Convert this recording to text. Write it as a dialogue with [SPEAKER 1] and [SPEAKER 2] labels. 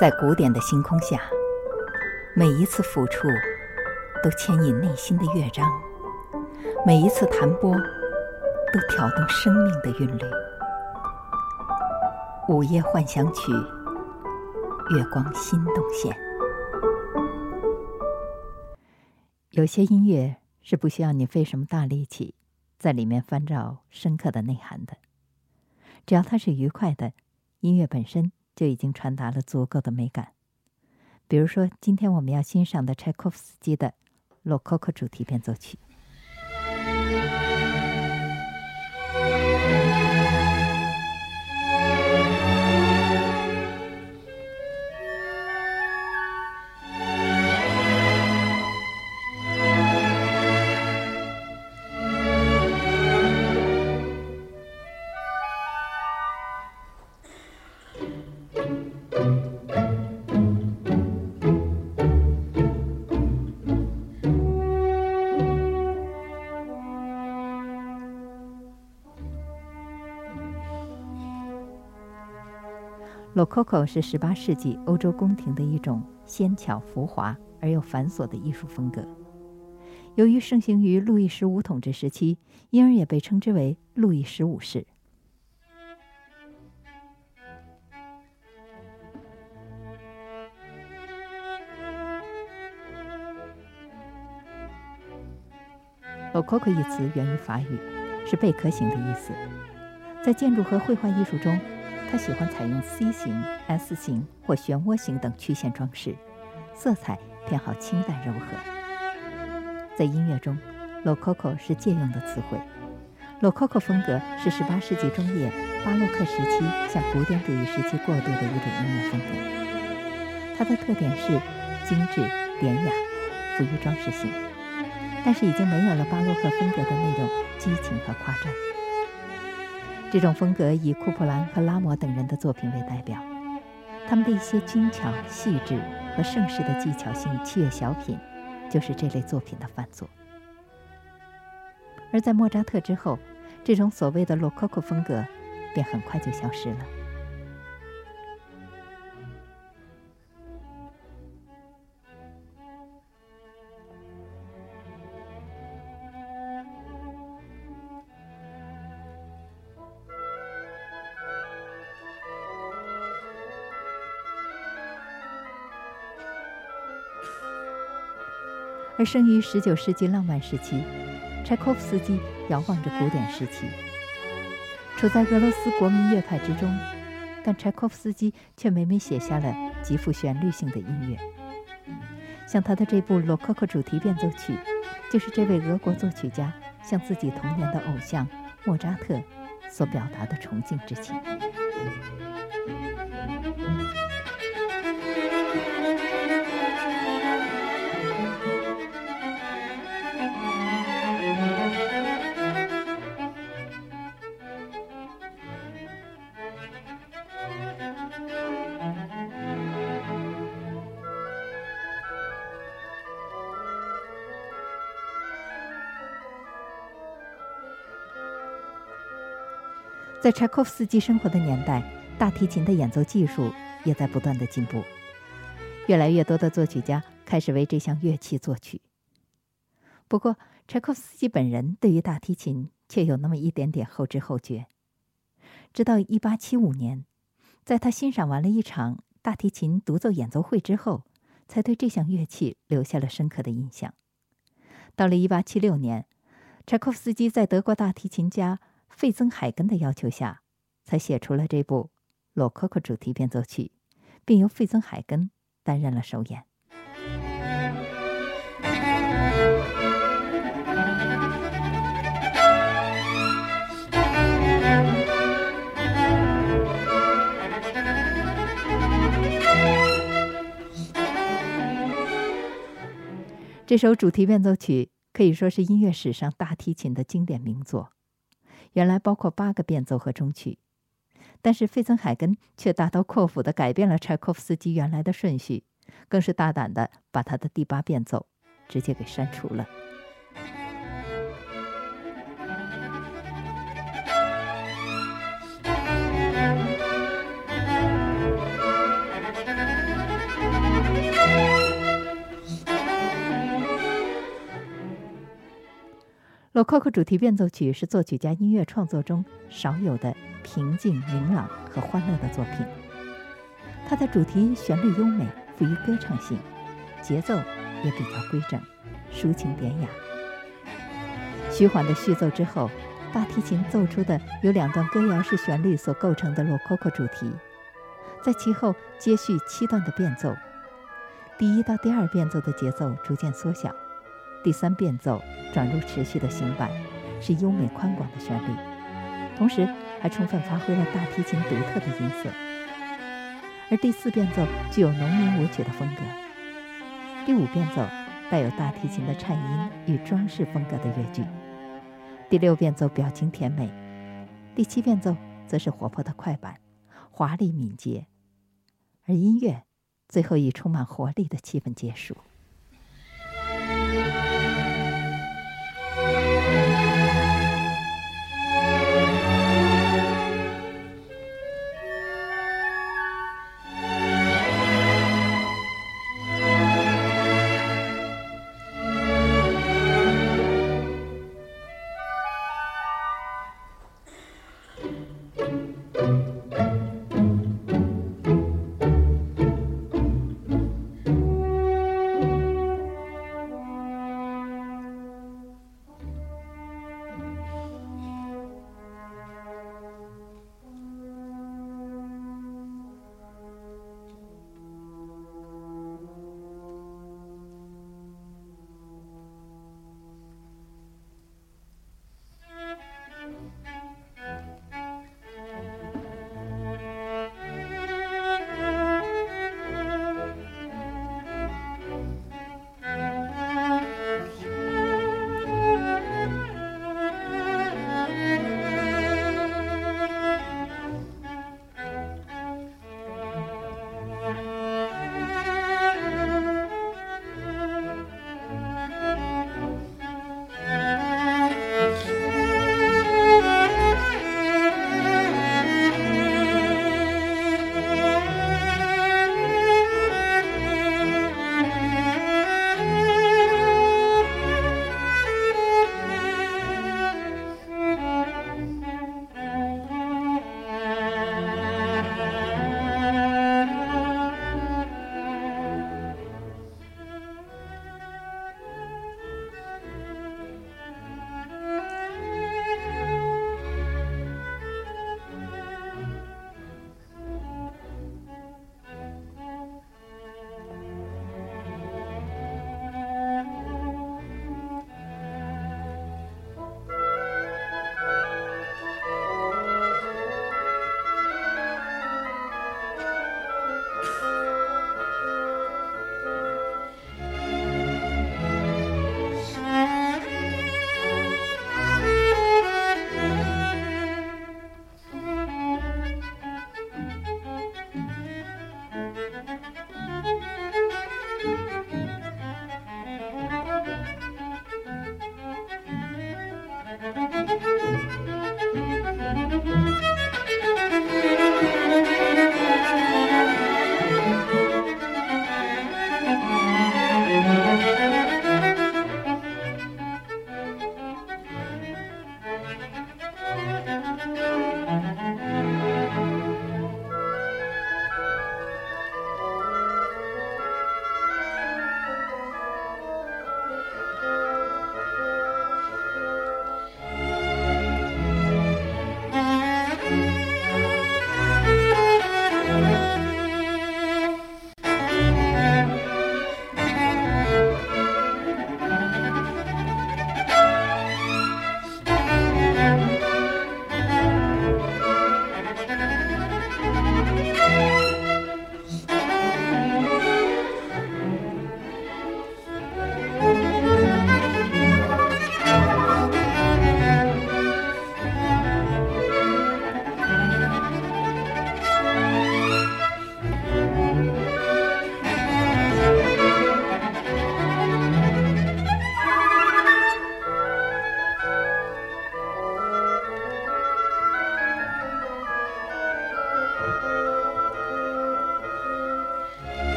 [SPEAKER 1] 在古典的星空下，每一次抚触都牵引内心的乐章，每一次弹拨都挑动生命的韵律。午夜幻想曲，月光心动线。有些音乐是不需要你费什么大力气，在里面翻找深刻的内涵的。只要它是愉快的，音乐本身就已经传达了足够的美感。比如说，今天我们要欣赏的柴可夫斯基的《洛可可主题变奏曲》。洛可可是18世纪欧洲宫廷的一种纤巧浮华而又繁琐的艺术风格。由于盛行于路易十五统治时期，因而也被称之为路易十五式。洛可可一词源于法语，是贝壳形的意思，在建筑和绘画艺术中。他喜欢采用 C 型、S 型或漩涡形等曲线装饰，色彩偏好清淡柔和。在音乐中，Lococo 是借用的词汇。Lococo 风格是18世纪中叶巴洛克时期向古典主义时期过渡的一种音乐风格。它的特点是精致典雅，富于装饰性，但是已经没有了巴洛克风格的那种激情和夸张。这种风格以库普兰和拉摩等人的作品为代表，他们的一些精巧、细致和盛世的技巧性器乐小品，就是这类作品的范作。而在莫扎特之后，这种所谓的洛可可风格便很快就消失了。而生于19世纪浪漫时期，柴可夫斯基遥望着古典时期，处在俄罗斯国民乐派之中，但柴可夫斯基却每每写下了极富旋律性的音乐。像他的这部《洛可可主题变奏曲》，就是这位俄国作曲家向自己童年的偶像莫扎特所表达的崇敬之情。在柴可夫斯基生活的年代，大提琴的演奏技术也在不断的进步，越来越多的作曲家开始为这项乐器作曲。不过，柴可夫斯基本人对于大提琴却有那么一点点后知后觉。直到1875年，在他欣赏完了一场大提琴独奏演奏会之后，才对这项乐器留下了深刻的印象。到了1876年，柴可夫斯基在德国大提琴家。费曾海根的要求下，才写出了这部《洛可可主题变奏曲》，并由费曾海根担任了首演。这首主题变奏曲可以说是音乐史上大提琴的经典名作。原来包括八个变奏和中曲，但是费曾海根却大刀阔斧地改变了柴可夫斯基原来的顺序，更是大胆地把他的第八变奏直接给删除了。洛可可主题变奏曲是作曲家音乐创作中少有的平静、明朗和欢乐的作品。它的主题旋律优美，富于歌唱性，节奏也比较规整，抒情典雅。徐缓的序奏之后，大提琴奏出的由两段歌谣式旋律所构成的洛可可主题，在其后接续七段的变奏。第一到第二变奏的节奏逐渐缩小。第三变奏转入持续的行板，是优美宽广的旋律，同时还充分发挥了大提琴独特的音色。而第四变奏具有农民舞曲的风格，第五变奏带有大提琴的颤音与装饰风格的乐句，第六变奏表情甜美，第七变奏则是活泼的快板，华丽敏捷，而音乐最后以充满活力的气氛结束。